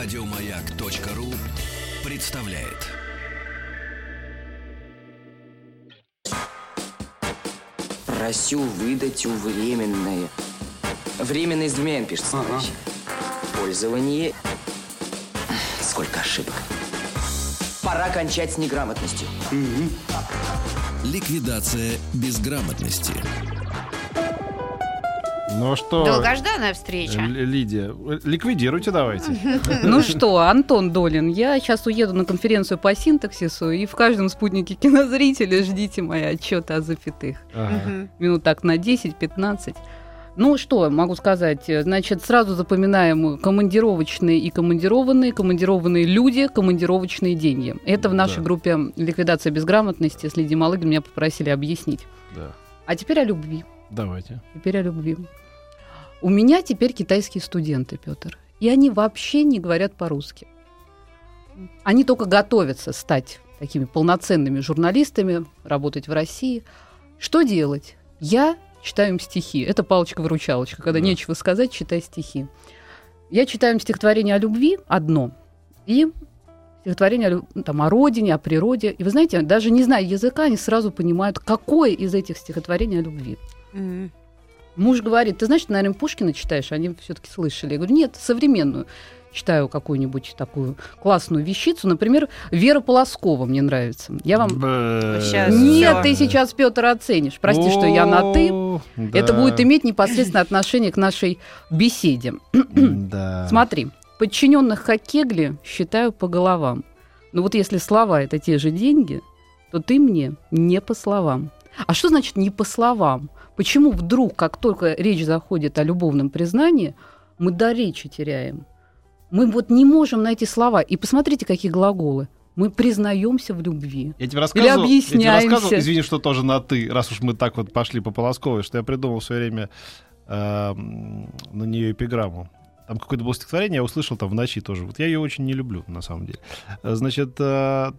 Радиомаяк.ру представляет. Просю выдать у временное. Временное с двумя пишется, товарищи. Пользование. Сколько ошибок. Пора кончать с неграмотностью. Ликвидация безграмотности. Ну что, Долгожданная встреча. Л- Лидия, ликвидируйте давайте. Ну что, Антон Долин, я сейчас уеду на конференцию по синтаксису, и в каждом спутнике кинозрителя ждите мои отчеты о запятых. Ага. Минут так на 10-15. Ну что могу сказать? Значит, сразу запоминаем командировочные и командированные, командированные люди, командировочные деньги. Это в нашей Да. группе «Ликвидация безграмотности» с Лидией Малыгин меня попросили объяснить. Да, А теперь о любви. давайте. Теперь о любви. У меня теперь китайские студенты, Петр. И они вообще не говорят по-русски. Они только готовятся стать такими полноценными журналистами, работать в России. Что делать? Я читаю им стихи. Это палочка-выручалочка. Когда Да. нечего сказать, читай стихи. Я читаю им стихотворение о любви одно. И стихотворение о, ну, там, о родине, о природе. И вы знаете, даже не зная языка, они сразу понимают, какое из этих стихотворений о любви. Мгм. Муж говорит, ты знаешь, ты, наверное, Пушкина читаешь, они все-таки слышали. Я говорю, нет, современную. Читаю какую-нибудь такую классную вещицу. Например, Вера Полоскова мне нравится. Я вам... Нет, ты сейчас, Петр, оценишь. Прости, что я на «ты». Это будет иметь непосредственное отношение к нашей беседе. Да. Смотри, подчиненных Хакегли считаю по головам. Но вот если слова это те же деньги, то ты мне не по словам. А что значит не по словам? Почему вдруг, как только речь заходит о любовном признании, мы до речи теряем? Мы вот не можем найти слова. И посмотрите, какие глаголы. Мы признаемся в любви. Я тебе рассказывал, Или я тебе объясняемся. рассказывал, извини, что тоже на «ты», раз уж мы так вот пошли по Полосковой, что я придумал в свое время эм, на нее эпиграмму. Там какое-то было стихотворение, я услышал там в ночи тоже. Вот я ее очень не люблю, на самом деле. Э, Значит, э,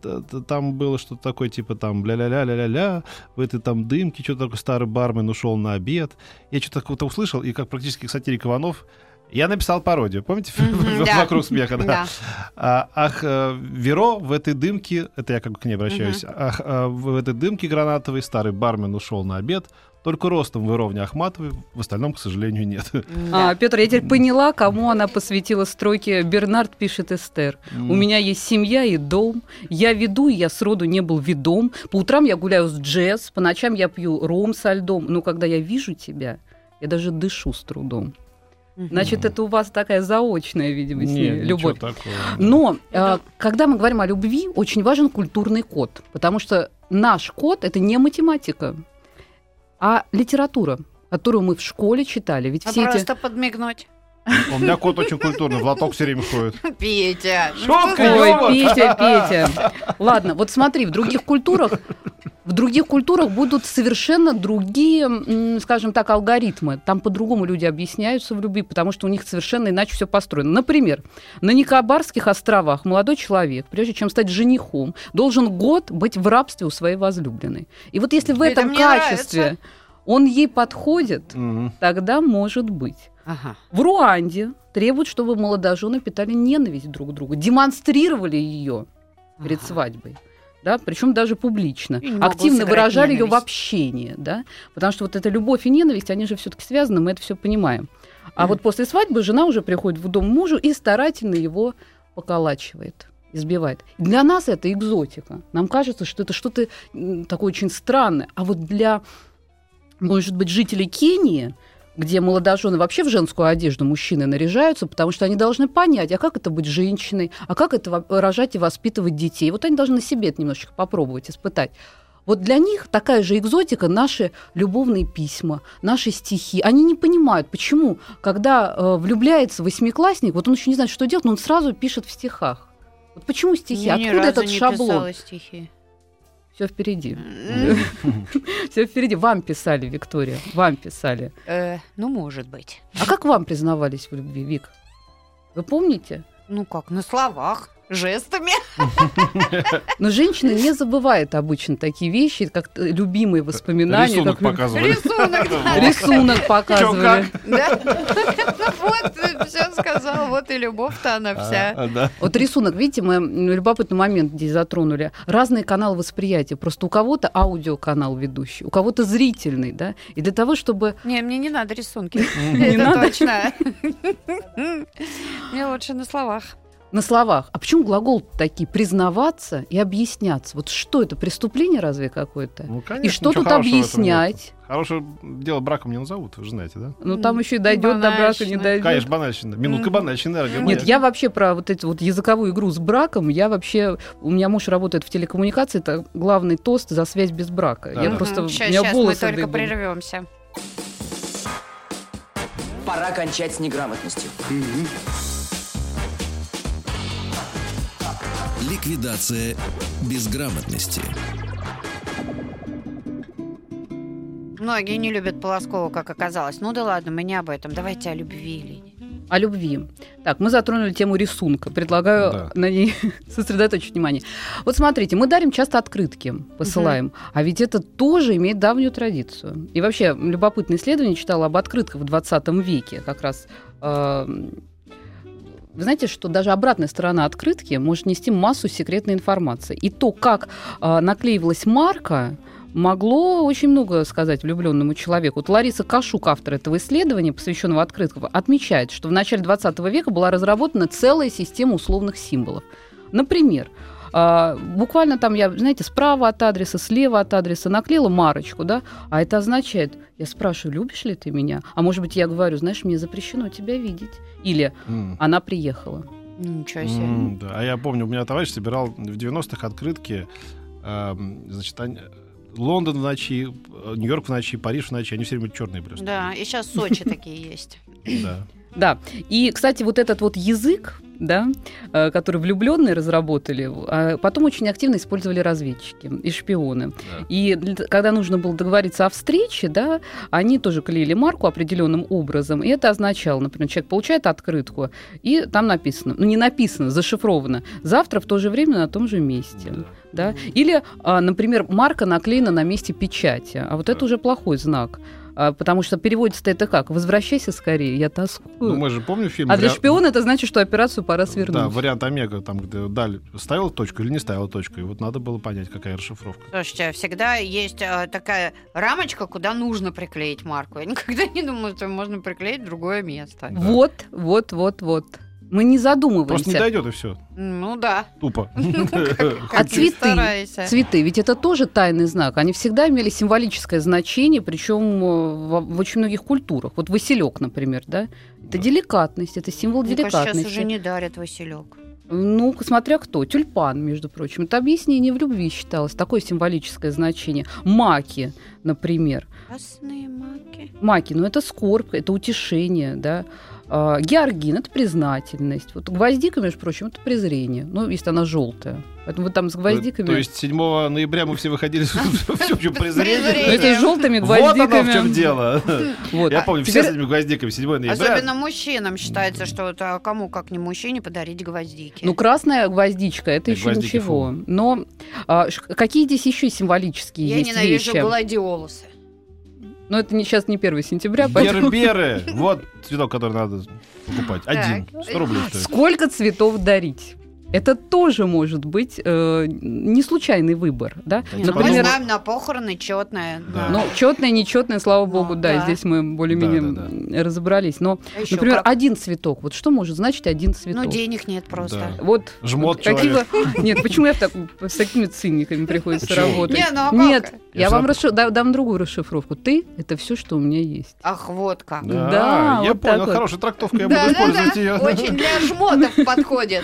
там было что-то такое, типа там ля-ля-ля-ля-ля-ля, в этой там дымке что-то такое старый бармен ушел на обед. Я что-то такое услышал, и как практически сатирик Иванов, я написал пародию. Помните? Да. Вокруг смеха, да. Да. А, ах, э, Веро в этой дымке, это я как бы к ней обращаюсь, ах, в этой дымке гранатовой старый бармен ушел на обед, только ростом в Веровне Ахматовой, в остальном, к сожалению, нет. А, Петр, я теперь поняла, кому она посвятила строки «Бернард пишет Эстер». У меня есть семья и дом. Я веду, и я сроду не был ведом. По утрам я гуляю с джесс, по ночам я пью ром со льдом. Но когда я вижу тебя, я даже дышу с трудом. Значит, это у вас такая заочная, видимо, с ней Не, любовь. такого. Но э, когда мы говорим о любви, очень важен культурный код, потому что наш код это не математика, а литература, которую мы в школе читали. Ведь А все эти Просто подмигнуть. У меня кот очень культурный, в лоток все время ходит. Петя. ну Шутка? Ой. Петя, Петя. Ладно, вот смотри, в других культурах в других культурах будут совершенно другие, скажем так, алгоритмы. Там по-другому люди объясняются в любви, потому что у них совершенно иначе все построено. Например, на Никобарских островах молодой человек, прежде чем стать женихом, должен год быть в рабстве у своей возлюбленной. И вот если в Это этом мне качестве нравится. Он ей подходит, Мгм. тогда может быть. Ага. В Руанде требуют, чтобы молодожены питали ненависть друг к другу, демонстрировали ее перед Ага. свадьбой. Да, причем даже публично. Активно выражали ее в общении, да, потому что вот эта любовь и ненависть, они же все-таки связаны, мы это все понимаем. А вот после свадьбы жена уже приходит в дом мужу и старательно его поколачивает, избивает. Для нас это экзотика. Нам кажется, что это что-то такое очень странное. А вот для, может быть, жителей Кении, где молодожены вообще в женскую одежду мужчины наряжаются, потому что они должны понять, а как это быть женщиной, а как это рожать и воспитывать детей. Вот они должны на себе это немножечко попробовать, испытать. Вот для них такая же экзотика наши любовные письма, наши стихи. Они не понимают, почему, когда э, влюбляется восьмиклассник, вот он еще не знает, что делать, но он сразу пишет в стихах. Вот почему стихи? Я ни Откуда этот не шаблон? писала стихи. Все впереди. Все впереди. Вам писали, Виктория. Вам писали. э, Ну, может быть. А как вам признавались в любви, Вик? Вы помните? Ну как, на словах, жестами. Но женщина не забывает обычно такие вещи, как любимые воспоминания. Рисунок как показывали. Рисунок, да. Рисунок показывали. Да? Ну, Вот все сказал, вот и любовь-то она вся. А, да. Вот рисунок, видите, мы любопытный момент здесь затронули. Разные каналы восприятия. Просто у кого-то аудиоканал ведущий, у кого-то зрительный, да. И для того, чтобы Не, мне не надо рисунки. Не Это надо? точно. Мне лучше на словах. На словах. А почему глагол такие признаваться и объясняться? Вот что это преступление разве какое-то? Ну, И конечно, что ничего тут объяснять? Хорошее дело браком не назовут, вы же знаете, да? Ну там еще и дойдет до брака, не дойдет. Конечно, банальщина. Минутка банальщины, дорогая Нет, я вообще про вот эту вот языковую игру с браком, я вообще, у меня муж работает в телекоммуникации, это главный тост за связь без брака. Я Да. просто, у Сейчас, меня мы волосы только дыбом. прервемся. Пора кончать с неграмотностью. Ликвидация безграмотности. Многие не любят Полоскова, как оказалось. Ну да ладно, мы не об этом. Давайте о любви, Лене. О любви. Так, мы затронули тему рисунка. Предлагаю Да. на ней сосредоточить внимание. Вот смотрите, мы дарим часто открытки, посылаем. А ведь это тоже имеет давнюю традицию. И вообще, любопытное исследование читала об открытках в 20 веке. Как раз э, вы знаете, что даже обратная сторона открытки может нести массу секретной информации. И то, как э, наклеивалась марка, могло очень много сказать влюбленному человеку. Вот Лариса Кашук, автор этого исследования, посвященного открыткам, отмечает, что в начале 20 века была разработана целая система условных символов. Например, а, буквально там я, знаете, справа от адреса, слева от адреса наклеила марочку, да, а это означает, я спрашиваю, любишь ли ты меня? А может быть, я говорю, знаешь, мне запрещено тебя видеть. Или М. она приехала. Ничего себе. М, да. А я помню, у меня товарищ собирал в 90-х открытки. эм, значит, они- Лондон в ночи, э, Нью-Йорк в ночи, Париж в ночи. Они все время черные просто. Да, и сейчас Сочи такие есть. Да. Да. И, кстати, вот этот вот язык, да, э, который влюбленные разработали, а потом очень активно использовали разведчики и шпионы. Да. И когда нужно было договориться о встрече, да, они тоже клеили марку определенным образом. И это означало, например, человек получает открытку, и там написано, ну не написано, зашифровано, завтра в то же время на том же месте. Да. Или, а, например, марка наклеена на месте печати, а вот это Да. уже плохой знак. А, Потому что переводится это как? Возвращайся скорее, я тоскую. Ну, мы же помним фильм... а для «Вариа- шпиона это значит, что операцию пора свернуть. Да, вариант Омега, там, где Даль ставила точку или не ставила точку. И вот надо было понять, какая расшифровка. Слушайте, всегда есть э, такая рамочка, куда нужно приклеить марку. Я никогда не думала, что можно приклеить в другое место. Вот, вот, вот, вот. Мы не задумываемся. Просто не дойдет и все. Ну да. Тупо. Как А цветы? Цветы, ведь это тоже тайный знак. Они всегда имели символическое значение, причем в, в очень многих культурах. Вот Василек, например, да? Это деликатность, это символ кажется, сейчас деликатности. уже не дарят Василек. Ну, смотря кто. Тюльпан, между прочим. Это объяснение в любви считалось. Такое символическое значение. Маки, например. Красные маки. Маки, ну это скорбь, это утешение, да. А, георгин это признательность. Вот гвоздика, между прочим, это презрение. Ну, если она желтая. Поэтому вот там с гвоздиками. То есть 7 ноября мы все выходили с Ну, презрением. это с желтыми Вот оно гвоздиками. в чем дело. Я помню, все с этими гвоздиками 7 ноября. Особенно мужчинам считается, что а кому, как не мужчине, подарить гвоздики. Ну, красная гвоздичка, это Так, еще ничего. Но а, какие здесь еще символические Я есть ненавижу вещи? гладиолусы. Но это не, сейчас не 1 сентября, поэтому... Берберы. Вот цветок, который надо покупать. Один. Так. 100 рублей стоит. Сколько цветов дарить? Это тоже может быть э, не случайный выбор, да? Да, Не, ну, мы Например, знаем на похороны четное. Да. ну, четное, нечетное, слава Ну, богу, да, да. здесь мы более-менее Да, да, разобрались. Но, А ещё например, как? один цветок. Вот что может значить один цветок? Ну, денег нет просто. Да. Вот Жмот какие Нет, почему я так- с такими циниками приходится Почему? работать? Не, ну а как? Нет, Я вам нап- расши- да- дам другую расшифровку. Ты — это все, что у меня есть. Ах, вот как. Да, Да, я вот понял, хорошая трактовка, я Да, буду да, использовать да, ее. Очень для жмотов подходит.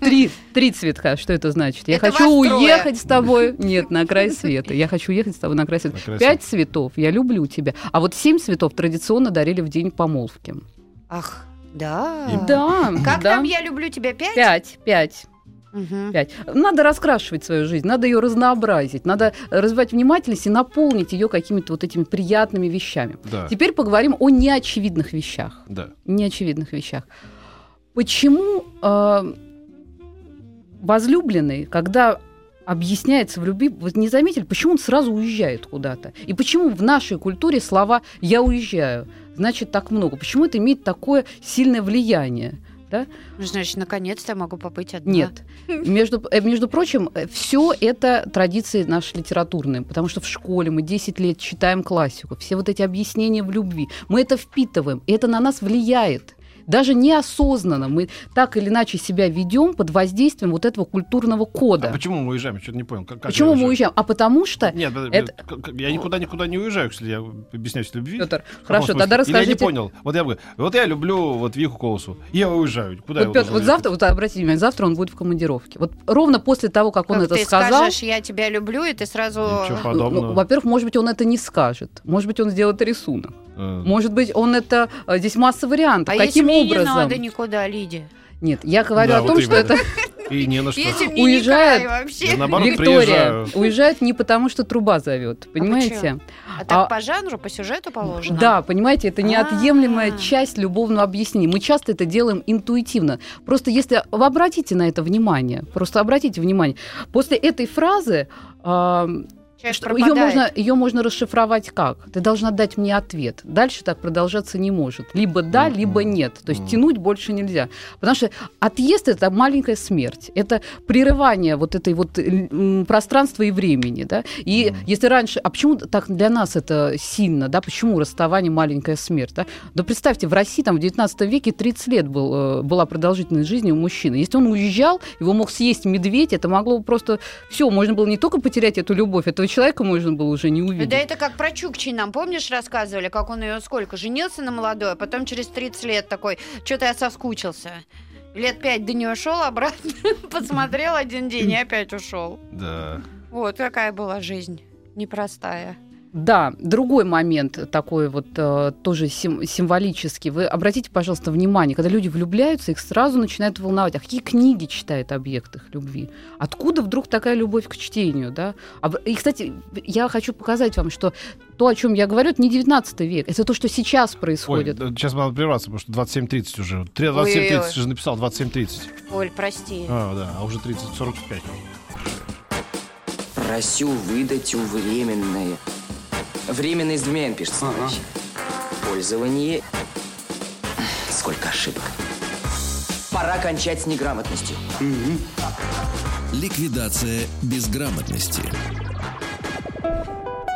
Три, три цветка. Что это значит? Я Это хочу вас трое. уехать с тобой. Нет, на край света. Я хочу уехать с тобой на край света. На край Пять цветов. Я люблю тебя. А вот семь цветов традиционно дарили в день помолвки. Ах, да. Да. Как да. там я люблю тебя пять? Пять, пять, Мгм. пять. Надо раскрашивать свою жизнь, надо ее разнообразить, надо развивать внимательность и наполнить ее какими-то вот этими приятными вещами. Да, Теперь поговорим о неочевидных вещах. да. неочевидных вещах. Почему э, возлюбленный, когда объясняется в любви. Вы не заметили, почему он сразу уезжает куда-то? И почему в нашей культуре слова «я уезжаю» значит так много? Почему это имеет такое сильное влияние? Да? Ну, Значит, наконец-то я могу побыть одна. Нет. Между, э, между прочим, все это традиции наши литературные, потому что в школе мы 10 лет читаем классику, все вот эти объяснения в любви, мы это впитываем, и это на нас влияет даже неосознанно мы так или иначе себя ведем под воздействием вот этого культурного кода. А почему мы уезжаем? Я что-то не понял. Как, как почему я мы уезжаем? А потому что... Нет, это... я никуда никуда не уезжаю, если я объясняюсь любви. Петр, хорошо, тогда расскажите... Или я не понял. Вот я говорю, вот я люблю вот Виху Колосу, я уезжаю. Куда вот, Петр, вот завтра, вот обратите внимание, завтра он будет в командировке. Вот ровно после того, как, как он это ты сказал... скажешь, я тебя люблю, и ты сразу... Ничего подобного. Ну, во-первых, может быть, он это не скажет. Может быть, он сделает рисунок. А. Может быть, он это... Здесь масса вариантов. А Каким если образом? не надо никуда, Лиде? Нет, я говорю Да, о вот том, что именно. это И не на что. Если мне Уезжает. вообще. Я наоборот Виктория приезжаю. уезжает не потому, что труба зовет, понимаете? А так А- по жанру, по сюжету положено? Да, понимаете, это неотъемлемая А. часть любовного объяснения. Мы часто это делаем интуитивно. Просто если вы обратите на это внимание, просто обратите внимание, после этой фразы а, Человек ее можно, ее можно расшифровать как? Ты должна дать мне ответ. Дальше так продолжаться не может. Либо да, Мгм. либо нет. То есть Мгм. тянуть больше нельзя. Потому что отъезд это маленькая смерть. Это прерывание вот этой вот м, пространства и времени. Да? И Мгм. если раньше... А почему так для нас это сильно? Да? Почему расставание маленькая смерть? Да? да представьте, в России там в 19 веке 30 лет был, э, была продолжительность жизни у мужчины. Если он уезжал, его мог съесть медведь, это могло бы просто... Все, можно было не только потерять эту любовь, этого человека можно было уже не увидеть. Да это как про Чукчи нам, помнишь, рассказывали, как он ее сколько, женился на молодой, а потом через 30 лет такой, что-то я соскучился. Лет пять до нее шел обратно, посмотрел один день и опять ушел. Да. Вот какая была жизнь непростая. Да, другой момент такой вот э, тоже сим- символический. Вы обратите, пожалуйста, внимание, когда люди влюбляются, их сразу начинают волновать. А какие книги читает объект их любви? Откуда вдруг такая любовь к чтению? Да? А И, кстати, я хочу показать вам, что то, о чем я говорю, это не 19 век, это то, что сейчас Ой, происходит. да, сейчас надо прерваться, потому что 27.30 уже. Три- Ой-ой-ой. 27.30 же написал, 27.30. Оль, прости. А, да, а уже 30, 45. Просю выдать у временное. Временный с двумя пишется, товарищи. Пользование. Сколько ошибок. Пора кончать с неграмотностью. Ликвидация безграмотности.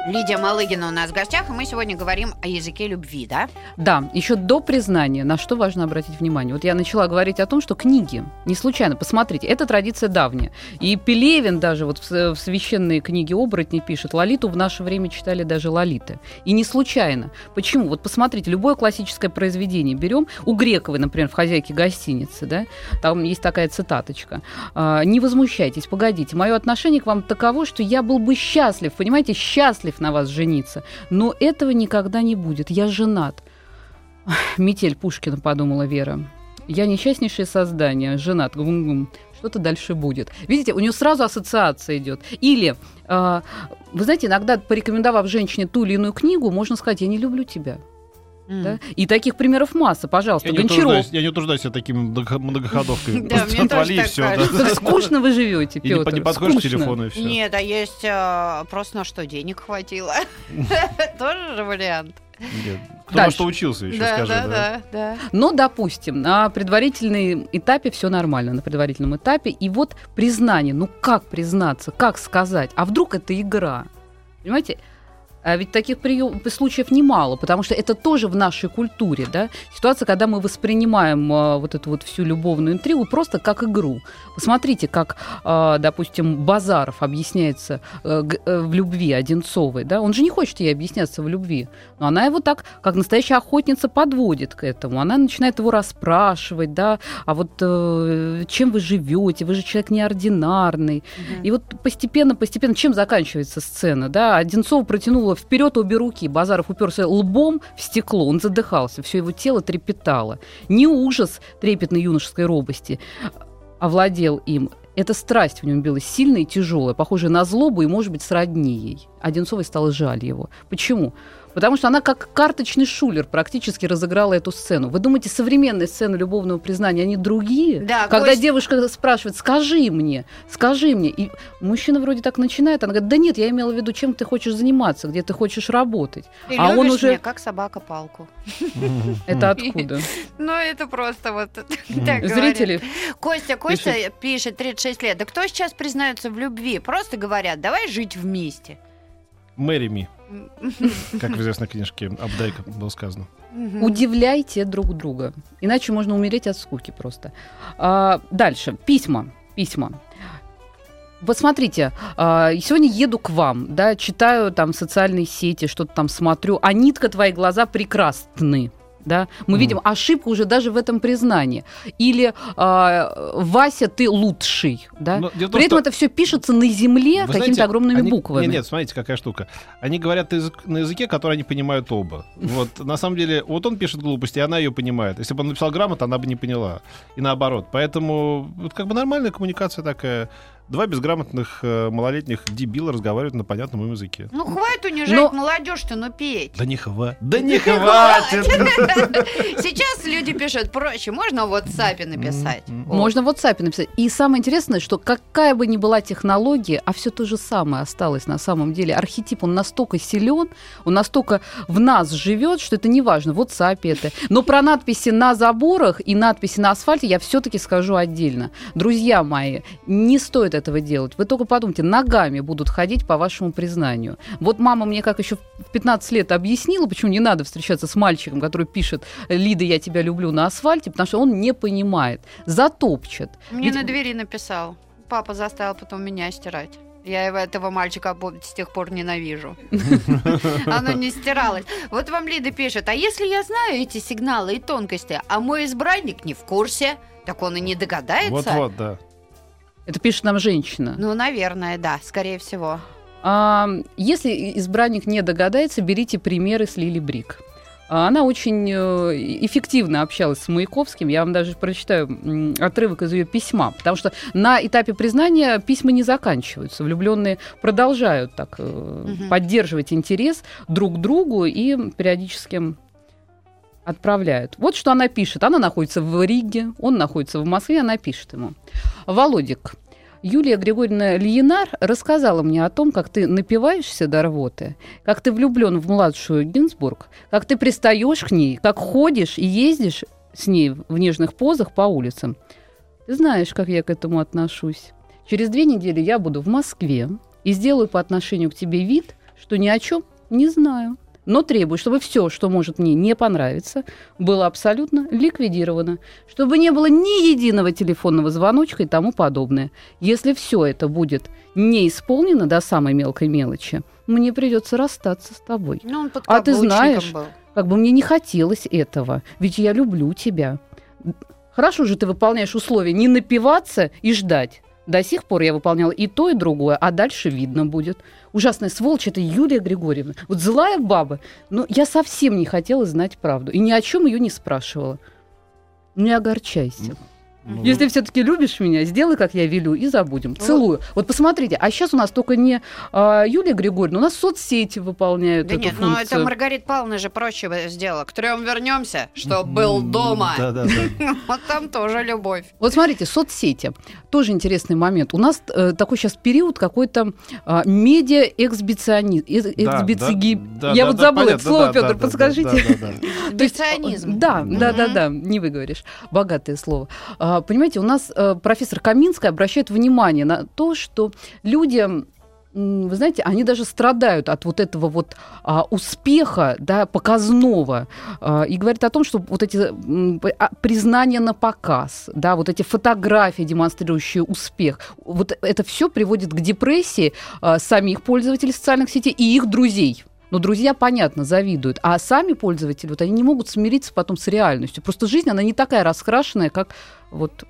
Лидия Малыгина у нас в гостях, и мы сегодня говорим о языке любви, да? Да, еще до признания, на что важно обратить внимание. Вот я начала говорить о том, что книги, не случайно, посмотрите, это традиция давняя. И Пелевин даже вот в, священной книге «Оборотни» пишет, Лолиту в наше время читали даже Лолиты. И не случайно. Почему? Вот посмотрите, любое классическое произведение берем, у Грековой, например, в «Хозяйке гостиницы», да, там есть такая цитаточка. А, «Не возмущайтесь, погодите, мое отношение к вам таково, что я был бы счастлив, понимаете, счастлив на вас жениться, но этого никогда не будет, я женат». Метель Пушкина, подумала Вера. Я несчастнейшее создание, женат. Гум-гум. Что-то дальше будет. Видите, у нее сразу ассоциация идет. Или, а, вы знаете, иногда порекомендовав женщине ту или иную книгу, можно сказать, я не люблю тебя. Да? И таких примеров масса, пожалуйста. Я не, Гончаров. утруждаюсь, я не утруждаюсь себя такими много- многоходовками. Да, Просто мне тоже отвали все. скучно вы живете, И не, Петр. не подходишь к телефону и все. Нет, а есть а, просто на что денег хватило. Тоже же вариант. Кто на Дальше. что учился еще, Да, скажи. да, да, да. Но, допустим, на предварительном этапе все нормально, на предварительном этапе. И вот признание, ну как признаться, как сказать? А вдруг это игра? Понимаете? А ведь таких прием, случаев немало, потому что это тоже в нашей культуре, да? Ситуация, когда мы воспринимаем а, вот эту вот всю любовную интригу просто как игру. Посмотрите, как, а, допустим, Базаров объясняется э, в любви Одинцовой, да? Он же не хочет ей объясняться в любви, но она его так, как настоящая охотница, подводит к этому. Она начинает его расспрашивать, да? А вот э, чем вы живете? Вы же человек неординарный. И вот постепенно, постепенно, чем заканчивается сцена, да? Одинцова протянула вперед обе руки, Базаров уперся лбом в стекло, он задыхался, все его тело трепетало. Не ужас трепетной юношеской робости овладел им. эта страсть в нем билась сильная и тяжелая, похожая на злобу и, может быть, сродни ей. Одинцовой стало жаль его. Почему? Потому что она как карточный шулер практически разыграла эту сцену. Вы думаете, современные сцены любовного признания, они другие? Да, Когда Кость- девушка спрашивает, скажи мне, скажи мне. И мужчина вроде так начинает, она говорит, да нет, я имела в виду, чем ты хочешь заниматься, где ты хочешь работать. Ты а он уже... меня, как собака палку. Это откуда? Ну, это просто вот так. Зрители? Костя, Костя пишет 36 лет. Да кто сейчас признается в любви? Просто говорят, давай жить вместе. Мэри ми, как в известной книжке Абдайка было сказано. Удивляйте друг друга. Иначе можно умереть от скуки просто. А, дальше. Письма. Письма. Вот смотрите, а, сегодня еду к вам, да, читаю там социальные сети, что-то там смотрю, а нитка твои глаза прекрасны. Да? Мы Мгм. видим ошибку уже даже в этом признании. Или а, Вася, ты лучший. Да? Но дело в том, При этом что- это все пишется на земле какими-то огромными они- буквами. Нет, нет, смотрите, какая штука. Они говорят на язык- на языке, который они понимают оба. Вот, на самом деле, вот он пишет глупости, и она ее понимает. Если бы он написал грамотно, она бы не поняла. И наоборот. Поэтому, вот как бы нормальная коммуникация такая. Два безграмотных э, малолетних дебила разговаривают на понятном им языке. Ну, хватит унижать Но- молодежь-то, ну петь. Да не хватит. Да не хватит. Сейчас люди пишут проще. Можно в WhatsApp написать. Можно в WhatsApp написать. И самое интересное, что какая бы ни была технология, а все то же самое осталось на самом деле. Архетип, он настолько силен, он настолько в нас живет, что это не важно, в WhatsApp это. Но про надписи на заборах и надписи на асфальте я все-таки скажу отдельно. Друзья мои, не стоит этого делать. Вы только подумайте, ногами будут ходить по вашему признанию. Вот мама мне как еще в 15 лет объяснила, почему не надо встречаться с мальчиком, который пишет «Лида, я тебя люблю» на асфальте, потому что он не понимает, затопчет. Мне Ведь- на двери написал. Папа заставил потом меня стирать. Я его- этого мальчика с тех пор ненавижу. Оно не стиралось. Вот вам Лида пишет, а если я знаю эти сигналы и тонкости, а мой избранник не в курсе, так он и не догадается? Вот-вот, да. Это пишет нам женщина. Ну, наверное, да, скорее всего. А, если избранник не догадается, берите примеры с Лили Брик. А, Она очень э, эффективно общалась с Маяковским. Я вам даже прочитаю отрывок из ее письма, потому что на этапе признания письма не заканчиваются. Влюбленные продолжают так Мгм. поддерживать интерес друг к другу и периодически отправляют. Вот что она пишет. Она находится в Риге, он находится в Москве, она пишет ему. Володик, Юлия Григорьевна Льинар рассказала мне о том, как ты напиваешься до рвоты, как ты влюблен в младшую Гинзбург, как ты пристаешь к ней, как ходишь и ездишь с ней в нежных позах по улицам. Ты знаешь, как я к этому отношусь. Через две недели я буду в Москве и сделаю по отношению к тебе вид, что ни о чем не знаю. Но требую, чтобы все, что может мне не понравиться, было абсолютно ликвидировано, чтобы не было ни единого телефонного звоночка и тому подобное. Если все это будет не исполнено до самой мелкой мелочи, мне придется расстаться с тобой. Ну, он А ты знаешь, был. Как бы мне не хотелось этого, ведь я люблю тебя. Хорошо же ты выполняешь условия не напиваться и ждать. До сих пор я выполняла и то, и другое, а дальше видно будет. Ужасная сволочь это Юлия Григорьевна. Вот злая баба. Но я совсем не хотела знать правду и ни о чем ее не спрашивала. Не огорчайся. Ну, Если все-таки любишь меня, сделай, как я велю, и забудем. Целую. Вот посмотрите, а сейчас у нас только не а, Юлия Григорьевна, у нас соцсети выполняют Да эту нет, ну это функцию. Маргарита Павловна же проще сделала. К трем вернемся, что был дома. Да, да, да. Вот там тоже любовь. Вот смотрите, соцсети. Тоже интересный момент. У нас э, такой сейчас период какой-то а, медиа-эксбиционизм. эксбициги- Да, Я да, вот забыла это слово, Петр, подскажите. Биционизм. Да, да, да, Мгм. да, не выговоришь. Богатое слово. А, Понимаете, у нас э, профессор Каминская обращает внимание на то, что люди вы знаете, они даже страдают от вот этого вот а, успеха, да, показного, А, и говорит о том, что вот эти а, признания на показ, да, вот эти фотографии, демонстрирующие успех, вот это все приводит к депрессии а, самих пользователей социальных сетей и их друзей. Но друзья, понятно, завидуют. А сами пользователи, вот они не могут смириться потом с реальностью. Просто жизнь, она не такая раскрашенная, как вот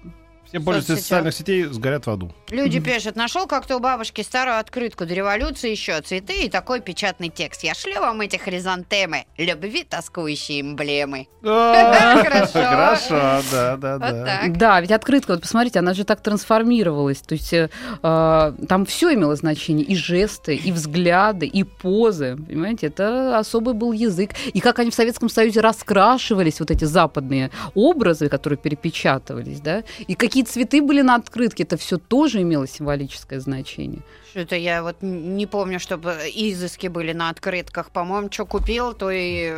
Все пользователи социальных сетей сгорят в аду. Люди пишут, нашел как-то у бабушки старую открытку до революции еще цветы и такой печатный текст. Я шлю вам эти хризантемы, любви тоскующие эмблемы. Хорошо. Хорошо, да, да, да. Да, ведь открытка, вот посмотрите, она же так трансформировалась. То есть э, э, там все имело значение. И жесты, и взгляды, и позы. Понимаете, это особый был язык. И как они в Советском Союзе раскрашивались, вот эти западные образы, которые перепечатывались, да, и какие цветы были на открытке, это все тоже имело символическое значение. Что-то я вот не помню, чтобы изыски были на открытках. По-моему, что купил, то и...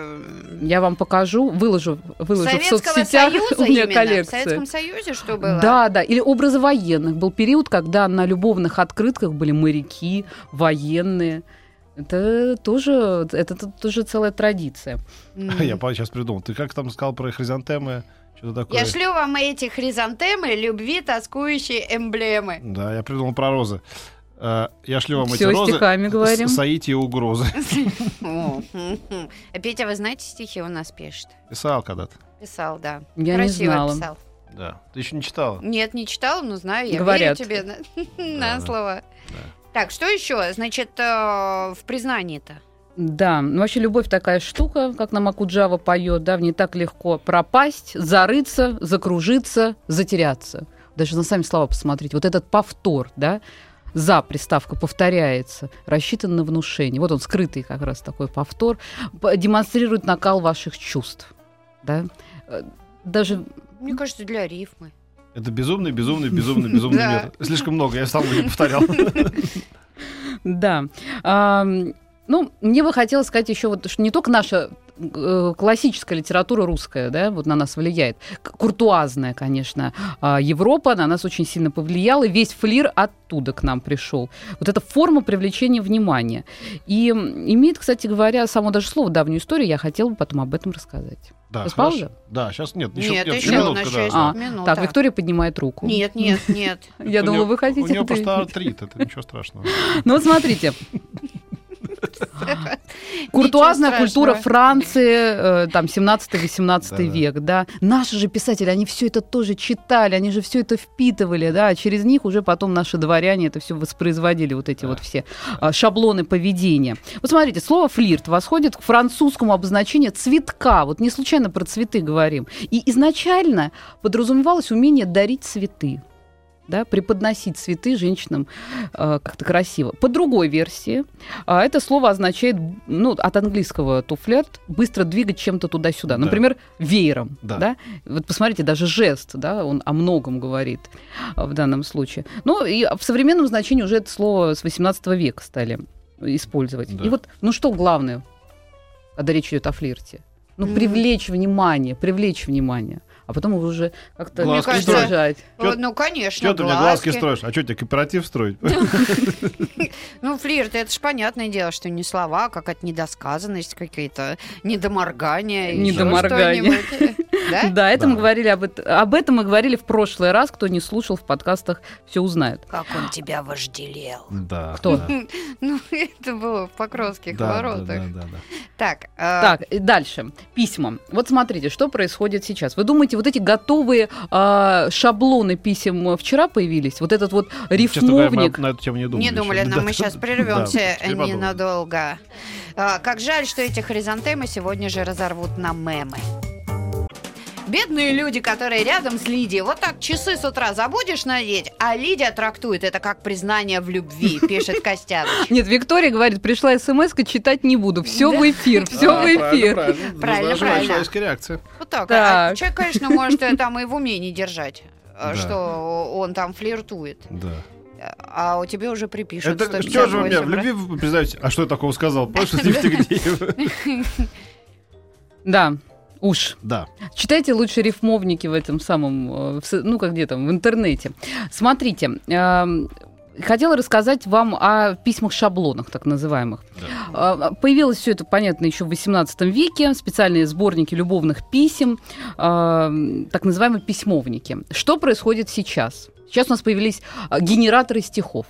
Я вам покажу, выложу, выложу в Советского соцсетях. Союза у меня именно? В коллекция. Советском Союзе что было? Да, да. Или образы военных. Был период, когда на любовных открытках были моряки, военные. Это тоже, это тоже целая традиция. М. Я сейчас придумал. Ты как там сказал про хризантемы? Что-то такое. Я шлю вам эти хризантемы, любви тоскующие эмблемы. Да, я придумал про розы. Э, Я шлю вам Всё эти розы. стихами говорим. с- Саити и угрозы. А Петя, вы знаете, стихи у нас пишет? Писал когда-то. Писал, да. Я не Красиво знала. писал. Да. Ты еще не читала? Нет, не читала, но знаю, я Говорят. верю тебе на, на Да. слово. Да. Так, что еще? Значит, э, в признании-то. Да, ну вообще любовь такая штука, как нам Акуджава поет, да, в ней так легко пропасть, зарыться, закружиться, затеряться. Даже на сами слова посмотрите. Вот этот повтор, да, за приставка повторяется, рассчитан на внушение. Вот он скрытый как раз такой повтор, демонстрирует накал ваших чувств, да. Э, Даже Мне кажется, для рифмы. Это безумный, безумный, безумный, безумный мир. Слишком много, я сам его не повторял. Да. Ну, мне бы хотелось сказать еще вот, что не только наша э, классическая литература русская, да, вот на нас влияет. Куртуазная, конечно, а, Европа на нас очень сильно повлияла. Весь флир оттуда к нам пришел. Вот эта форма привлечения внимания. И имеет, кстати говоря, само даже слово давнюю историю. Я хотела бы потом об этом рассказать. Да, пауза? Да, сейчас нет. Нет, Еще, еще, минутка, у нас да, еще есть. А, минута. Так, Виктория поднимает руку. Нет, нет, нет. Я думала, вы хотите... У нее просто артрит, это ничего страшного. Ну вот смотрите. Куртуазная культура. Франции, э, там, 17-18 Да-да. век, да. Наши же писатели, они все это тоже читали, они же все это впитывали, да, а через них уже потом наши дворяне это все воспроизводили, вот эти вот все а, шаблоны поведения. Вот смотрите, слово «флирт» восходит к французскому обозначению цветка, вот не случайно про цветы говорим. И изначально подразумевалось умение дарить цветы да, преподносить цветы женщинам э, как-то красиво. По другой версии, а, это слово означает, ну, от английского to flirt, быстро двигать чем-то туда-сюда. Да. Например, веером. Да. Да. Вот посмотрите, даже жест, да, он о многом говорит а, в данном случае. Ну, и в современном значении уже это слово с 18 века стали использовать. Да. И вот, ну, что главное, когда речь идет о флирте? Ну, Мгм. привлечь внимание, привлечь внимание. А потом уже как-то Глазки Мне кажется, удержать. Чё- Вот, Ну, конечно, Что ты мне глазки строишь? А что тебе кооператив строить? Ну, флирт, это ж понятное дело, что не слова, а какая-то недосказанность, какие-то недоморгания. Недоморгания. что-нибудь. Да? Да, это мы Да. говорили об, об этом мы говорили в прошлый раз. Кто не слушал в подкастах, все узнает. Как он тебя вожделел. Да. Кто? да. Ну, это было в Покровских Да, да, воротах. да, да, да. Так, э, Так, дальше. Письма. Вот смотрите, что происходит сейчас. Вы думаете, вот эти готовые а, шаблоны писем вчера появились? Вот этот вот Честно говоря, мы рифмовник. на эту тему не думали. не думали, еще. но Да, мы да, сейчас да, прервемся подумаем. ненадолго. А, Как жаль, что эти хризантемы сегодня же разорвут на мемы. Бедные люди, которые рядом с Лидией, вот так часы с утра забудешь надеть, а Лидия трактует это как признание в любви, пишет Костяныч. Нет, Виктория говорит, пришла смс читать не буду. Все в эфир, все А, в эфир. Правильно, правильно. Реакция. Вот так. Так. А человек, конечно, может там и в уме не держать, э, что он там флиртует. Да. А у тебя уже припишут Это что же вы меня в 158, да? любви признаете? А что я такого сказал? Не Евтигнеева. Да, уж. Да. Читайте лучше рифмовники в этом самом, э, ну, как где там, в интернете. Смотрите, эм, хотела рассказать вам о письмах-шаблонах, так называемых. А, Появилось все это, понятно, еще в XVIII веке, специальные сборники любовных писем, а, так называемые письмовники. Что происходит сейчас? Сейчас у нас появились а, генераторы стихов.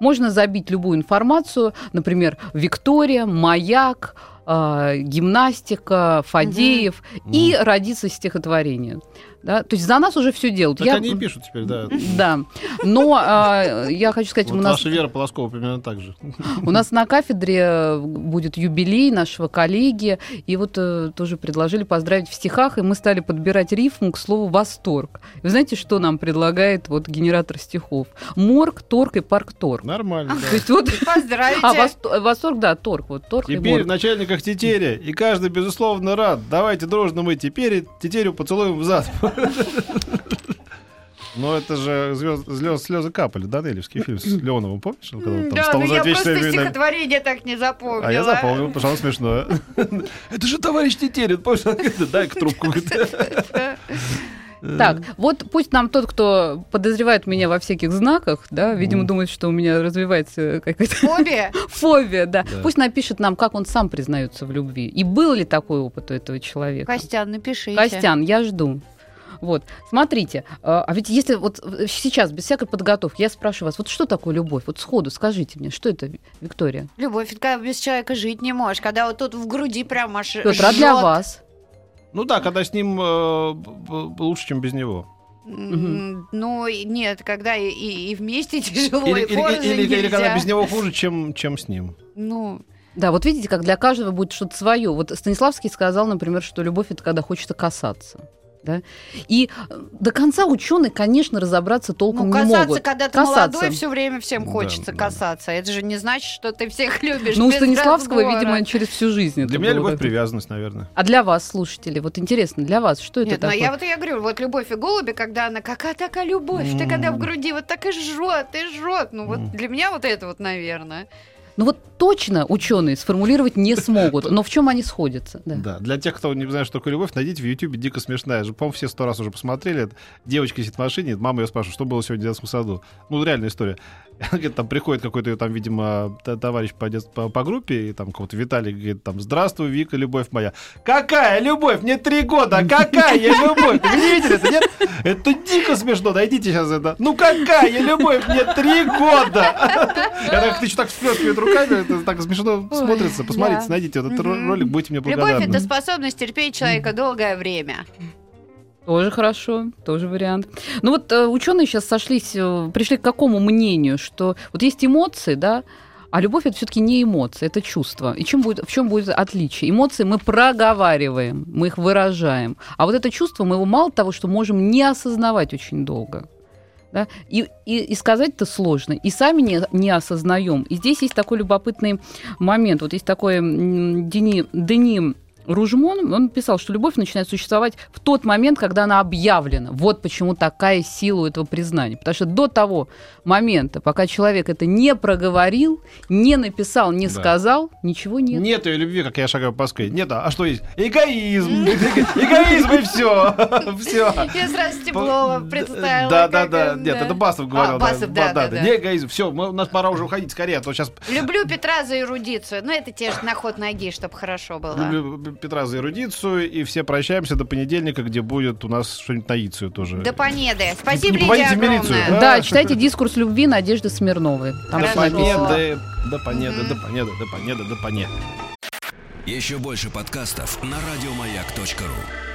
Можно забить любую информацию, например, Виктория, Маяк, а, гимнастика, Фадеев, и родится стихотворение. Да? То есть за нас уже все делают. Так Я- они и пишут теперь, да. Да. Но а, я хочу сказать, Вот у нас наша Вера Полоскова примерно так же. у нас на кафедре будет юбилей нашего коллеги, и вот э, тоже предложили поздравить в стихах, и мы стали подбирать рифму к слову «восторг». Вы знаете, что нам предлагает вот генератор стихов? Морг, торг и парк-торг. Нормально, То да. есть вот... Поздравите. А, восто- восторг, да, торг, вот торг и Теперь в начальниках тетеря, и каждый, безусловно, рад. Давайте дружно мы теперь тетерю поцелуем в зад. Но это же звезд- слез- слезы капали, Данелевский фильм с Леоновым, помнишь? Когда он там Да, стал но за я просто время? стихотворение так не запомнила. А я запомнил, потому что оно смешное. Это же товарищ Тетерин, помнишь? Он говорит, Дай-ка трубку. Так, вот пусть нам тот, кто подозревает меня во всяких знаках, да, видимо, думает, что у меня развивается какая-то Фобия? фобия, да. Да. Пусть напишет нам, как он сам признается в любви. И был ли такой опыт у этого человека? Костян, напишите. Костян, я жду. Вот, смотрите, а а ведь если вот сейчас, без всякой подготовки, я спрашиваю вас, вот что такое любовь? Вот сходу скажите мне, что это, Виктория? Любовь, это когда без человека жить не можешь, когда вот тут в груди прям аж Петр, а для вас? Ну да, когда с ним э, лучше, чем без него. М, Ну, нет, когда и, и- и вместе тяжело, Или, и или- порознь или- или когда без него хуже, чем, чем с ним. Ну, Да, вот видите, как для каждого будет что-то свое. Вот Станиславский сказал, например, что любовь это когда хочется касаться. Да? И э, до конца ученые, конечно, разобраться толком ну, не касаться, могут. когда ты Касаться. молодой, все время всем Да, хочется да. касаться. Это же не значит, что ты всех любишь. Ну, у Станиславского, разбора. видимо, через всю жизнь. это Для меня любовь так. привязанность, наверное. А для вас, слушатели, вот интересно, для вас, что это Нет, ну такое? я вот я говорю, вот любовь и голуби, когда она какая такая любовь, ты когда в груди вот так и жжет, и жжет. Ну вот М. для меня вот это вот, наверное. Ну вот точно ученые сформулировать не смогут. Но в чем они сходятся? Да. Да. Для тех, кто не знает, что такое любовь, найдите в Ютубе дико смешная. По-моему, все сто раз уже посмотрели. Девочка сидит в машине, мама ее спрашивает, что было сегодня в детском саду. Ну, реальная история. Там приходит какой-то там, видимо, товарищ по, по, по группе, и там какого-то Виталий говорит, там, здравствуй, Вика, любовь моя. Какая любовь? Мне три года, а какая любовь? Вы видели это, нет? Это дико смешно, найдите сейчас это. Ну какая любовь? Мне три года! Я так, ты что так всплескивает руками, это так смешно Ой, смотрится. Посмотрите, да. найдите этот ролик, будете мне Любовь благодарны. это способность терпеть человека долгое время. Тоже хорошо, тоже вариант. Ну вот э, ученые сейчас сошлись, э, пришли к какому мнению, что вот есть эмоции, да, а любовь это все-таки не эмоции, это чувство. И чем будет, в чем будет отличие? Эмоции мы проговариваем, мы их выражаем. А вот это чувство мы его мало того, что можем не осознавать очень долго. Да? И, и, и сказать-то сложно, и сами не, не осознаем. И здесь есть такой любопытный момент. Вот есть такой Дени, Дени Ружмон, он писал, что любовь начинает существовать в тот момент, когда она объявлена. Вот почему такая сила у этого признания. Потому что до того момента, пока человек это не проговорил, не написал, не Да. сказал, ничего нет. Нет ее любви, как я шагаю по Москве. Нет, а что есть? Эгоизм. Эгоизм и все. Все. Я сразу Стеблова представила. Да, да, да. Нет, это Басов говорил. А, Басов, да, да. Не эгоизм. Все, у нас пора уже уходить скорее, а то сейчас Люблю Петра за эрудицию. Ну, это тебе ж на ход ноги, чтобы хорошо было. Петра за эрудицию, и все прощаемся до понедельника, где будет у нас что-нибудь на Ицию тоже. До понеды. Спасибо, Не Лидия, в милицию, огромное. да? Да, читайте «Дискурс любви» Надежды Смирновой. Там До победы, до победы, Мгм. до победы, до победы, до победы. Еще больше подкастов на радиомаяк.ру.